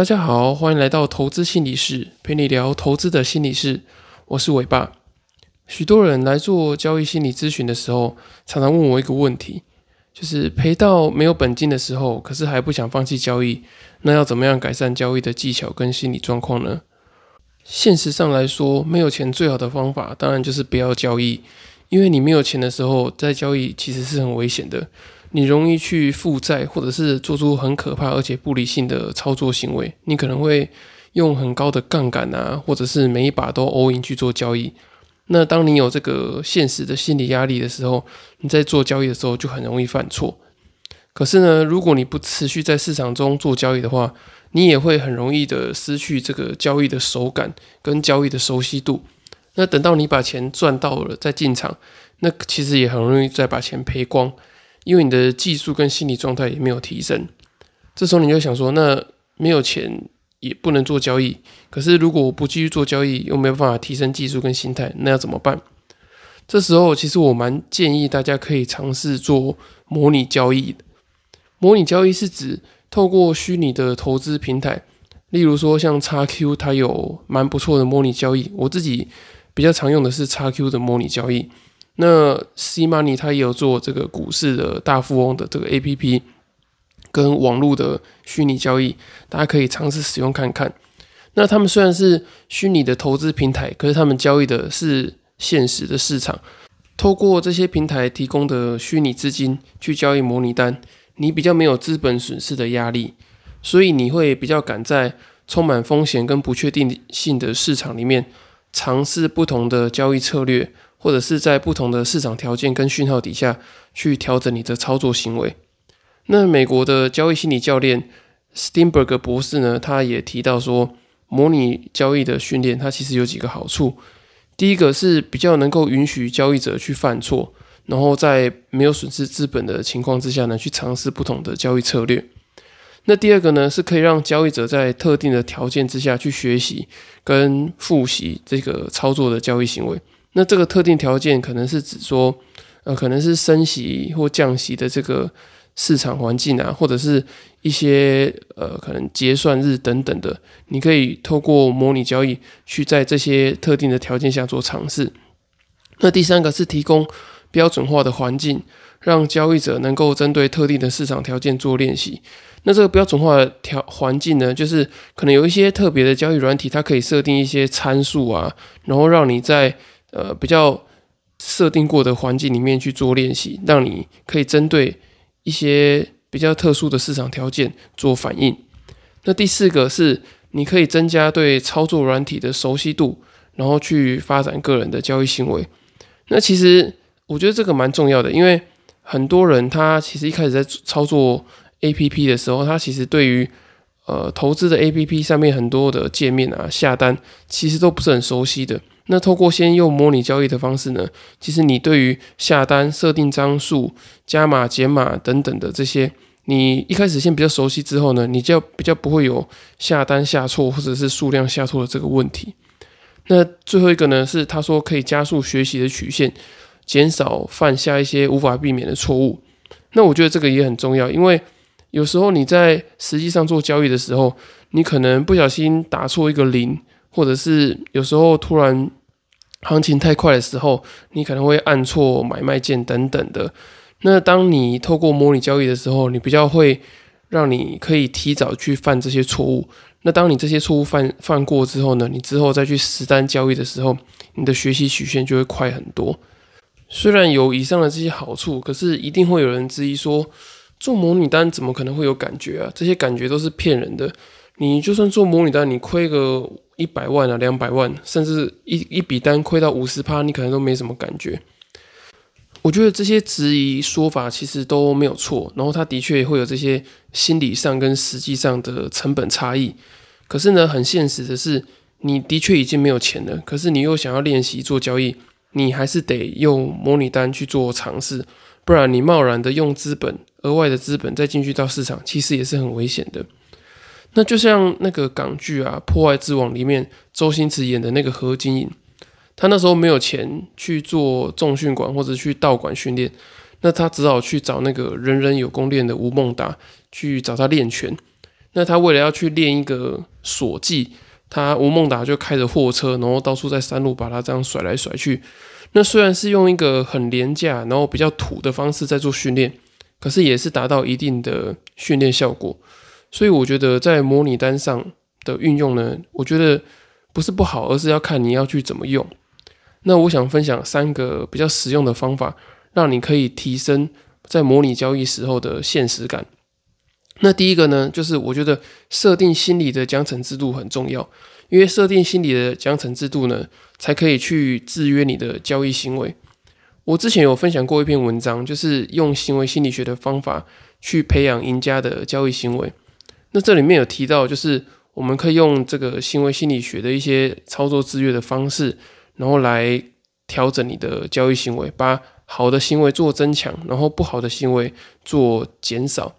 大家好，欢迎来到投资心理室，陪你聊投资的心理事。我是伟爸。许多人来做交易心理咨询的时候，常常问我一个问题，就是赔到没有本金的时候，可是还不想放弃交易，那要怎么样改善交易的技巧跟心理状况呢？现实上来说，没有钱最好的方法，当然就是不要交易，因为你没有钱的时候，在交易其实是很危险的。你容易去负债，或者是做出很可怕而且不理性的操作行为。你可能会用很高的杠杆啊，或者是每一把都 all in 去做交易。那当你有这个现实的心理压力的时候，你在做交易的时候就很容易犯错。可是呢，如果你不持续在市场中做交易的话，你也会很容易的失去这个交易的手感跟交易的熟悉度。那等到你把钱赚到了再进场，那其实也很容易再把钱赔光。因为你的技术跟心理状态也没有提升，这时候你就想说，那没有钱也不能做交易。可是如果我不继续做交易，又没有办法提升技术跟心态，那要怎么办？这时候其实我蛮建议大家可以尝试做模拟交易。模拟交易是指透过虚拟的投资平台，例如说像 XQ，它有蛮不错的模拟交易。我自己比较常用的是 XQ 的模拟交易。那 C Money 它也有做这个股市的大富翁的这个 A P P，跟网络的虚拟交易，大家可以尝试使用看看。那他们虽然是虚拟的投资平台，可是他们交易的是现实的市场。透过这些平台提供的虚拟资金去交易模拟单，你比较没有资本损失的压力，所以你会比较敢在充满风险跟不确定性的市场里面尝试不同的交易策略。或者是在不同的市场条件跟讯号底下去调整你的操作行为。那美国的交易心理教练 Steinberg 博士呢，他也提到说，模拟交易的训练它其实有几个好处。第一个是比较能够允许交易者去犯错，然后在没有损失资本的情况之下呢，去尝试不同的交易策略。那第二个呢，是可以让交易者在特定的条件之下去学习跟复习这个操作的交易行为。那这个特定条件可能是指说，呃，可能是升息或降息的这个市场环境啊，或者是一些呃，可能结算日等等的，你可以透过模拟交易去在这些特定的条件下做尝试。那第三个是提供标准化的环境，让交易者能够针对特定的市场条件做练习。那这个标准化的条环境呢，就是可能有一些特别的交易软体，它可以设定一些参数啊，然后让你在呃，比较设定过的环境里面去做练习，让你可以针对一些比较特殊的市场条件做反应。那第四个是，你可以增加对操作软体的熟悉度，然后去发展个人的交易行为。那其实我觉得这个蛮重要的，因为很多人他其实一开始在操作 A P P 的时候，他其实对于呃投资的 A P P 上面很多的界面啊下单，其实都不是很熟悉的。那透过先用模拟交易的方式呢，其实你对于下单、设定张数、加码、减码等等的这些，你一开始先比较熟悉之后呢，你就比较不会有下单下错或者是数量下错的这个问题。那最后一个呢，是他说可以加速学习的曲线，减少犯下一些无法避免的错误。那我觉得这个也很重要，因为有时候你在实际上做交易的时候，你可能不小心打错一个零，或者是有时候突然。行情太快的时候，你可能会按错买卖键等等的。那当你透过模拟交易的时候，你比较会让你可以提早去犯这些错误。那当你这些错误犯犯过之后呢，你之后再去实单交易的时候，你的学习曲线就会快很多。虽然有以上的这些好处，可是一定会有人质疑说，做模拟单怎么可能会有感觉啊？这些感觉都是骗人的。你就算做模拟单，你亏个。一百万啊，两百万，甚至一一笔单亏到五十趴，你可能都没什么感觉。我觉得这些质疑说法其实都没有错，然后他的确会有这些心理上跟实际上的成本差异。可是呢，很现实的是，你的确已经没有钱了，可是你又想要练习做交易，你还是得用模拟单去做尝试，不然你贸然的用资本额外的资本再进去到市场，其实也是很危险的。那就像那个港剧啊，《破坏之王》里面周星驰演的那个何金银，他那时候没有钱去做重训馆或者去道馆训练，那他只好去找那个人人有功练的吴孟达去找他练拳。那他为了要去练一个锁技，他吴孟达就开着货车，然后到处在山路把他这样甩来甩去。那虽然是用一个很廉价，然后比较土的方式在做训练，可是也是达到一定的训练效果。所以我觉得在模拟单上的运用呢，我觉得不是不好，而是要看你要去怎么用。那我想分享三个比较实用的方法，让你可以提升在模拟交易时候的现实感。那第一个呢，就是我觉得设定心理的奖惩制度很重要，因为设定心理的奖惩制度呢，才可以去制约你的交易行为。我之前有分享过一篇文章，就是用行为心理学的方法去培养赢家的交易行为。那这里面有提到，就是我们可以用这个行为心理学的一些操作制约的方式，然后来调整你的交易行为，把好的行为做增强，然后不好的行为做减少。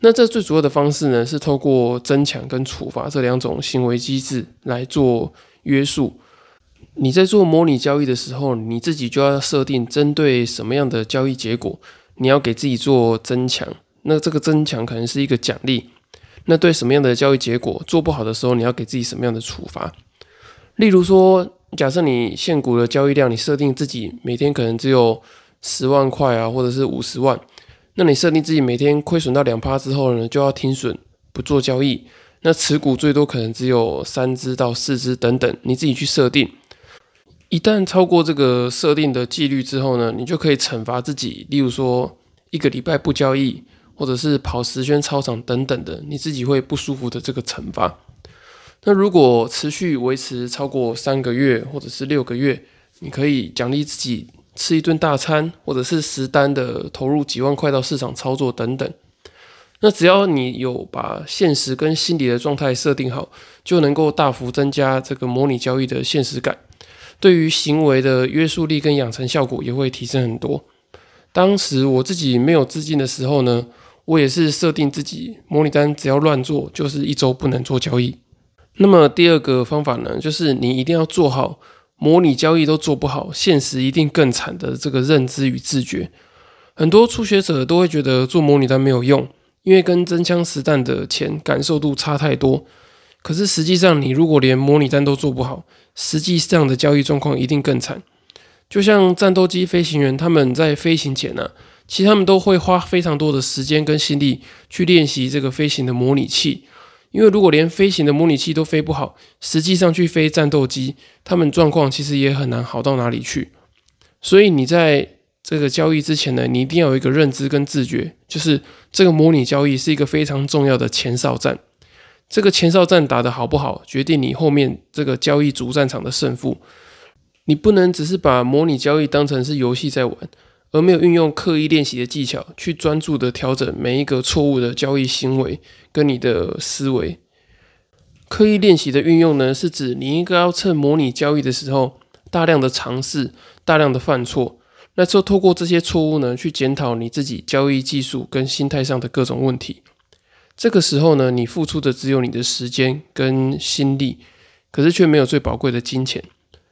那这最主要的方式呢，是透过增强跟处罚这两种行为机制来做约束。你在做模拟交易的时候，你自己就要设定针对什么样的交易结果，你要给自己做增强。那这个增强可能是一个奖励。那对什么样的交易结果做不好的时候，你要给自己什么样的处罚？例如说，假设你现股的交易量，你设定自己每天可能只有十万块啊，或者是五十万。那你设定自己每天亏损到两趴之后呢，就要停损不做交易。那持股最多可能只有三只到四只等等，你自己去设定。一旦超过这个设定的纪律之后呢，你就可以惩罚自己，例如说一个礼拜不交易，或者是跑十圈操场等等的，你自己会不舒服的这个惩罚。那如果持续维持超过三个月或者是六个月，你可以奖励自己。吃一顿大餐，或者是实单的投入几万块到市场操作等等，那只要你有把现实跟心理的状态设定好，就能够大幅增加这个模拟交易的现实感，对于行为的约束力跟养成效果也会提升很多。当时我自己没有资金的时候呢，我也是设定自己模拟单只要乱做，就是一周不能做交易。那么第二个方法呢，就是你一定要做好。模拟交易都做不好，现实一定更惨的这个认知与自觉，很多初学者都会觉得做模拟单没有用，因为跟真枪实弹的钱感受度差太多。可是实际上，你如果连模拟单都做不好，实际上的交易状况一定更惨。就像战斗机飞行员，他们在飞行前呢，其实他们都会花非常多的时间跟心力去练习这个飞行的模拟器。因为如果连飞行的模拟器都飞不好，实际上去飞战斗机，他们状况其实也很难好到哪里去。所以你在这个交易之前呢，你一定要有一个认知跟自觉，就是这个模拟交易是一个非常重要的前哨战。这个前哨战打得好不好，决定你后面这个交易主战场的胜负。你不能只是把模拟交易当成是游戏在玩。而没有运用刻意练习的技巧，去专注的调整每一个错误的交易行为跟你的思维。刻意练习的运用呢，是指你应该要趁模拟交易的时候，大量的尝试，大量的犯错，那就透过这些错误呢，去检讨你自己交易技术跟心态上的各种问题。这个时候呢，你付出的只有你的时间跟心力，可是却没有最宝贵的金钱。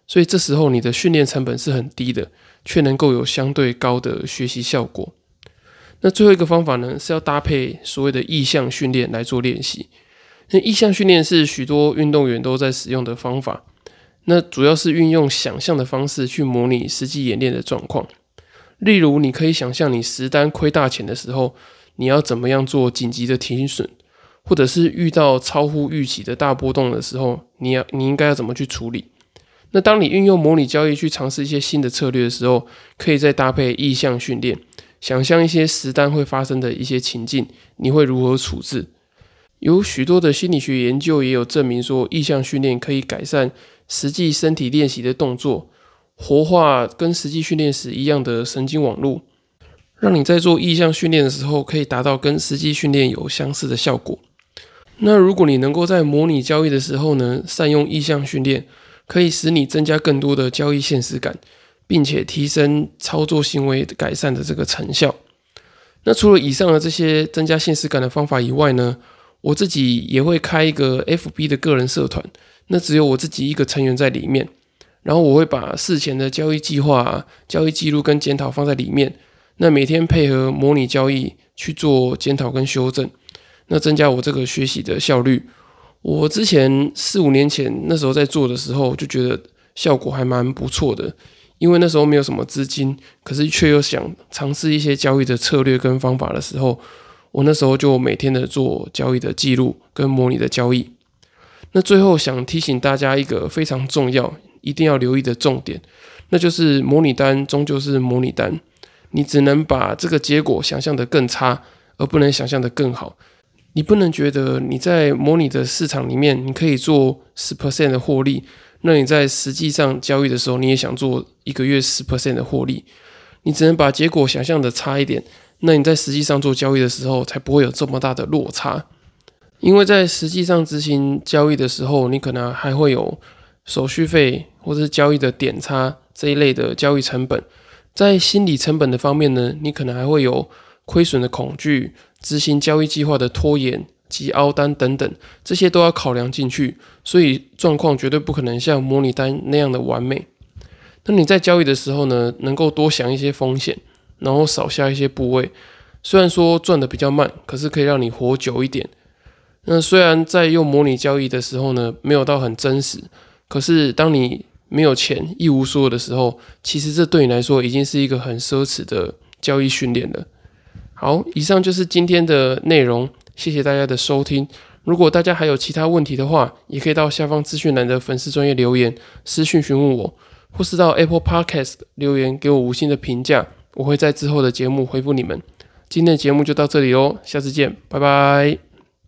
所以这时候你的训练成本是很低的，却能够有相对高的学习效果。那最后一个方法呢，是要搭配所谓的意向训练来做练习。那意向训练是许多运动员都在使用的方法。那主要是运用想象的方式去模拟实际演练的状况。例如，你可以想象你实单亏大钱的时候，你要怎么样做紧急的停损，或者是遇到超乎预期的大波动的时候，你要你应该要怎么去处理。那当你运用模拟交易去尝试一些新的策略的时候，可以再搭配意向训练，想象一些实单会发生的一些情境，你会如何处置？有许多的心理学研究也有证明说，意向训练可以改善实际身体练习的动作，活化跟实际训练时一样的神经网络，让你在做意向训练的时候，可以达到跟实际训练有相似的效果。那如果你能够在模拟交易的时候呢，善用意向训练。可以使你增加更多的交易现实感，并且提升操作行为改善的这个成效。那除了以上的这些增加现实感的方法以外呢，我自己也会开一个 FB 的个人社团，那只有我自己一个成员在里面。然后我会把事前的交易计划、交易记录跟检讨放在里面。那每天配合模拟交易去做检讨跟修正。那增加我这个学习的效率。我之前四五年前那时候在做的时候，就觉得效果还蛮不错的，因为那时候没有什么资金，可是却又想尝试一些交易的策略跟方法的时候，我那时候就每天的做交易的记录跟模拟的交易。那最后想提醒大家一个非常重要、一定要留意的重点，那就是模拟单终究是模拟单，你只能把这个结果想象的更差，而不能想象的更好。你不能觉得你在模拟的市场里面，你可以做十 percent 的获利，那你在实际上交易的时候，你也想做一个月十 percent 的获利，你只能把结果想象的差一点，那你在实际上做交易的时候，才不会有这么大的落差。因为在实际上执行交易的时候，你可能还会有手续费或者是交易的点差这一类的交易成本。在心理成本的方面呢，你可能还会有亏损的恐惧、执行交易计划的拖延及凹单等等，这些都要考量进去。所以状况绝对不可能像模拟单那样的完美。那你在交易的时候呢，能够多想一些风险，然后少下一些部位。虽然说赚的比较慢，可是可以让你活久一点。那虽然在用模拟交易的时候呢，没有到很真实，可是当你没有钱一无所有的时候，其实这对你来说已经是一个很奢侈的交易训练了。好，以上就是今天的内容，谢谢大家的收听。如果大家还有其他问题的话，也可以到下方资讯栏的粉丝专业留言私讯询问我，或是到 Apple Podcast 留言给我五星的评价，我会在之后的节目回复你们。今天的节目就到这里哦，下次见，拜拜。